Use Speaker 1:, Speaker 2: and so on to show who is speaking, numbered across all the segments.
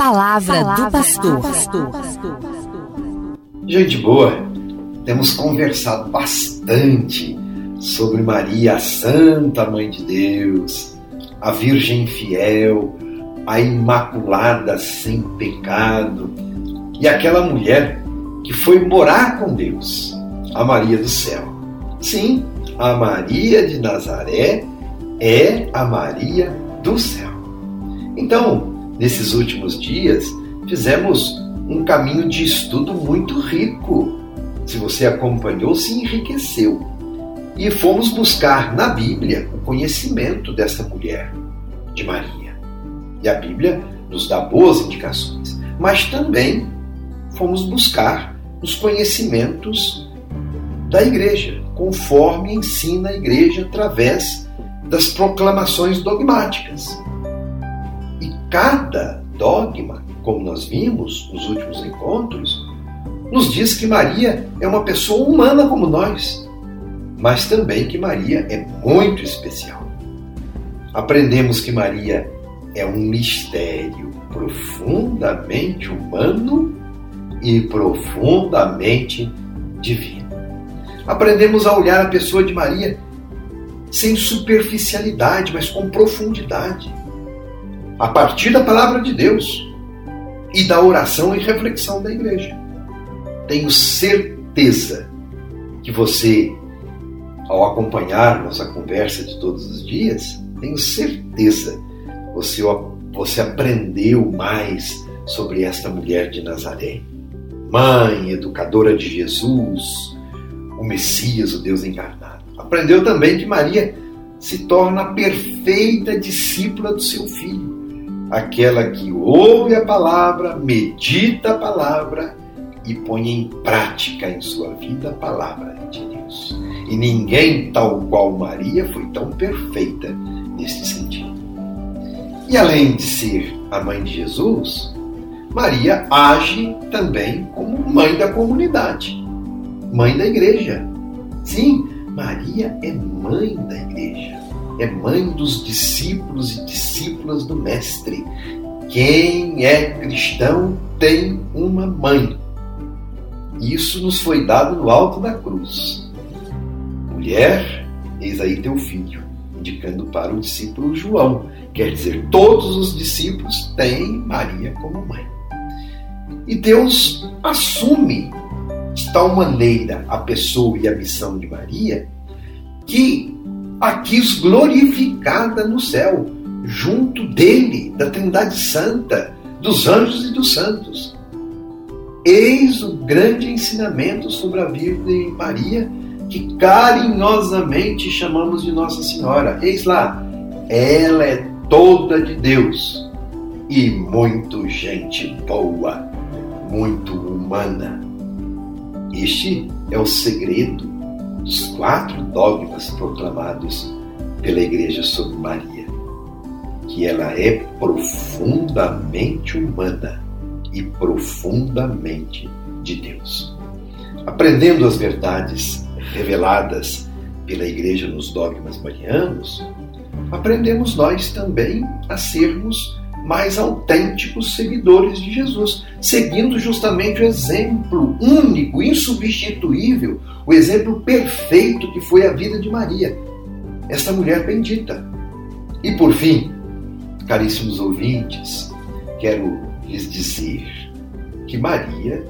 Speaker 1: palavra, palavra do pastor.
Speaker 2: Gente boa, temos conversado bastante sobre Maria, a Santa Mãe de Deus, a Virgem Fiel, a Imaculada sem pecado e aquela mulher que foi morar com Deus, a Maria do céu. Sim, a Maria de Nazaré é a Maria do céu. Então, nesses últimos dias, fizemos um caminho de estudo muito rico. Se você acompanhou, se enriqueceu. E fomos buscar na Bíblia o conhecimento dessa mulher, de Maria. E a Bíblia nos dá boas indicações, mas também fomos buscar os conhecimentos da igreja, conforme ensina a igreja através das proclamações dogmáticas. Cada dogma, como nós vimos nos últimos encontros, nos diz que Maria é uma pessoa humana como nós, mas também que Maria é muito especial. Aprendemos que Maria é um mistério profundamente humano e profundamente divino. Aprendemos a olhar a pessoa de Maria sem superficialidade, mas com profundidade, a partir da palavra de Deus e da oração e reflexão da igreja. Tenho certeza que você, ao acompanhar nossa conversa de todos os dias, tenho certeza você, você aprendeu mais sobre esta mulher de Nazaré. Mãe, educadora de Jesus, o Messias, o Deus encarnado. Aprendeu também que Maria se torna a perfeita discípula do seu filho, aquela que ouve a palavra, medita a palavra e põe em prática em sua vida a palavra de Deus. E ninguém tal qual Maria foi tão perfeita neste sentido. E além de ser a mãe de Jesus, Maria age também como mãe da comunidade, mãe da igreja. Sim, Maria é mãe da igreja, é mãe dos discípulos e discípulas do Mestre. Quem é cristão tem uma mãe. Isso nos foi dado no alto da cruz. Mulher, eis aí teu filho, indicando para o discípulo João. Quer dizer, todos os discípulos têm Maria como mãe. E Deus assume de tal maneira a pessoa e a missão de Maria que a quis glorificada no céu, junto dele, da Trindade Santa, dos anjos e dos santos. Eis o grande ensinamento sobre a Virgem Maria, que carinhosamente chamamos de Nossa Senhora. Eis lá, ela é toda de Deus e muito gente boa, muito humana. Este é o segredo dos quatro dogmas proclamados pela Igreja sobre Maria, que ela é profundamente humana e profundamente de Deus. Aprendendo as verdades reveladas pela Igreja nos dogmas marianos, aprendemos nós também a sermos mais autênticos seguidores de Jesus, seguindo justamente o exemplo único, insubstituível, o exemplo perfeito que foi a vida de Maria, esta mulher bendita. E por fim, caríssimos ouvintes, quero lhes dizer que Maria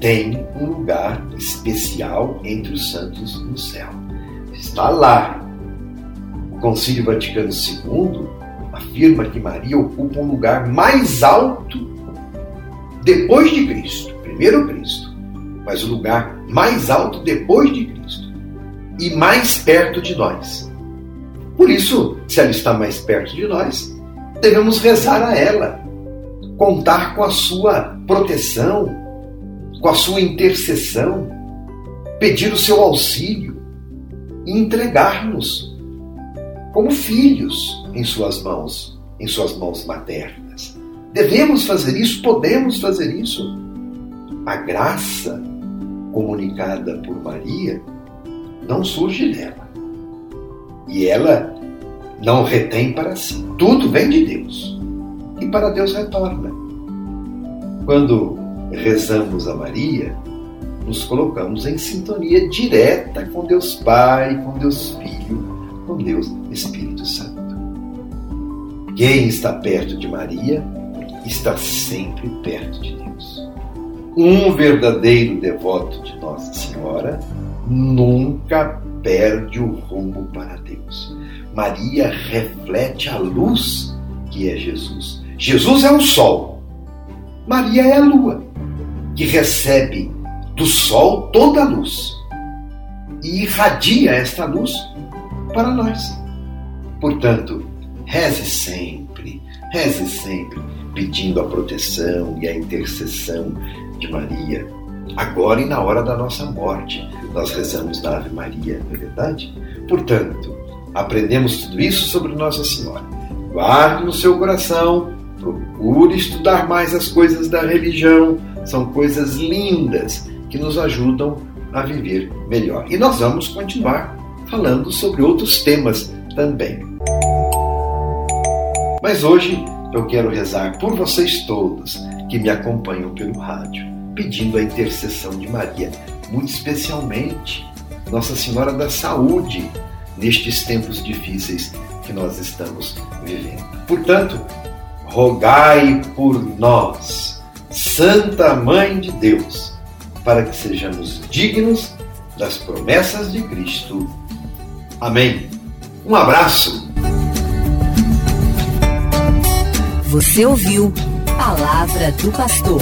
Speaker 2: tem um lugar especial entre os santos no céu. Está lá. O Concílio Vaticano II afirma que Maria ocupa um lugar mais alto depois de Cristo, primeiro Cristo, mas o lugar mais alto depois de Cristo e mais perto de nós. Por isso, se ela está mais perto de nós, devemos rezar a ela, contar com a sua proteção, com a sua intercessão, pedir o seu auxílio e entregar-nos como filhos em suas mãos, em suas mãos maternas. Devemos fazer isso, podemos fazer isso. A graça comunicada por Maria não surge dela. E ela não retém para si. Tudo vem de Deus. E para Deus retorna. Quando rezamos a Maria, nos colocamos em sintonia direta com Deus Pai, com Deus Filho, Deus Espírito Santo. Quem está perto de Maria está sempre perto de Deus. Um verdadeiro devoto de Nossa Senhora nunca perde o rumo para Deus. Maria reflete a luz que é Jesus. Jesus é o sol, Maria é a lua, que recebe do sol toda a luz e irradia esta luz para nós. Portanto, reze sempre, reze sempre, pedindo a proteção e a intercessão de Maria. Agora e na hora da nossa morte, nós rezamos na Ave Maria, não é verdade? Portanto, aprendemos tudo isso sobre Nossa Senhora. Guarde no seu coração, procure estudar mais as coisas da religião, são coisas lindas que nos ajudam a viver melhor. E nós vamos continuar falando sobre outros temas também. Mas hoje eu quero rezar por vocês todos que me acompanham pelo rádio, pedindo a intercessão de Maria, muito especialmente Nossa Senhora da Saúde, nestes tempos difíceis que nós estamos vivendo. Portanto, rogai por nós, Santa Mãe de Deus para que sejamos dignos das promessas de Cristo. Amém. Um abraço.
Speaker 1: Você ouviu Palavra do Pastor.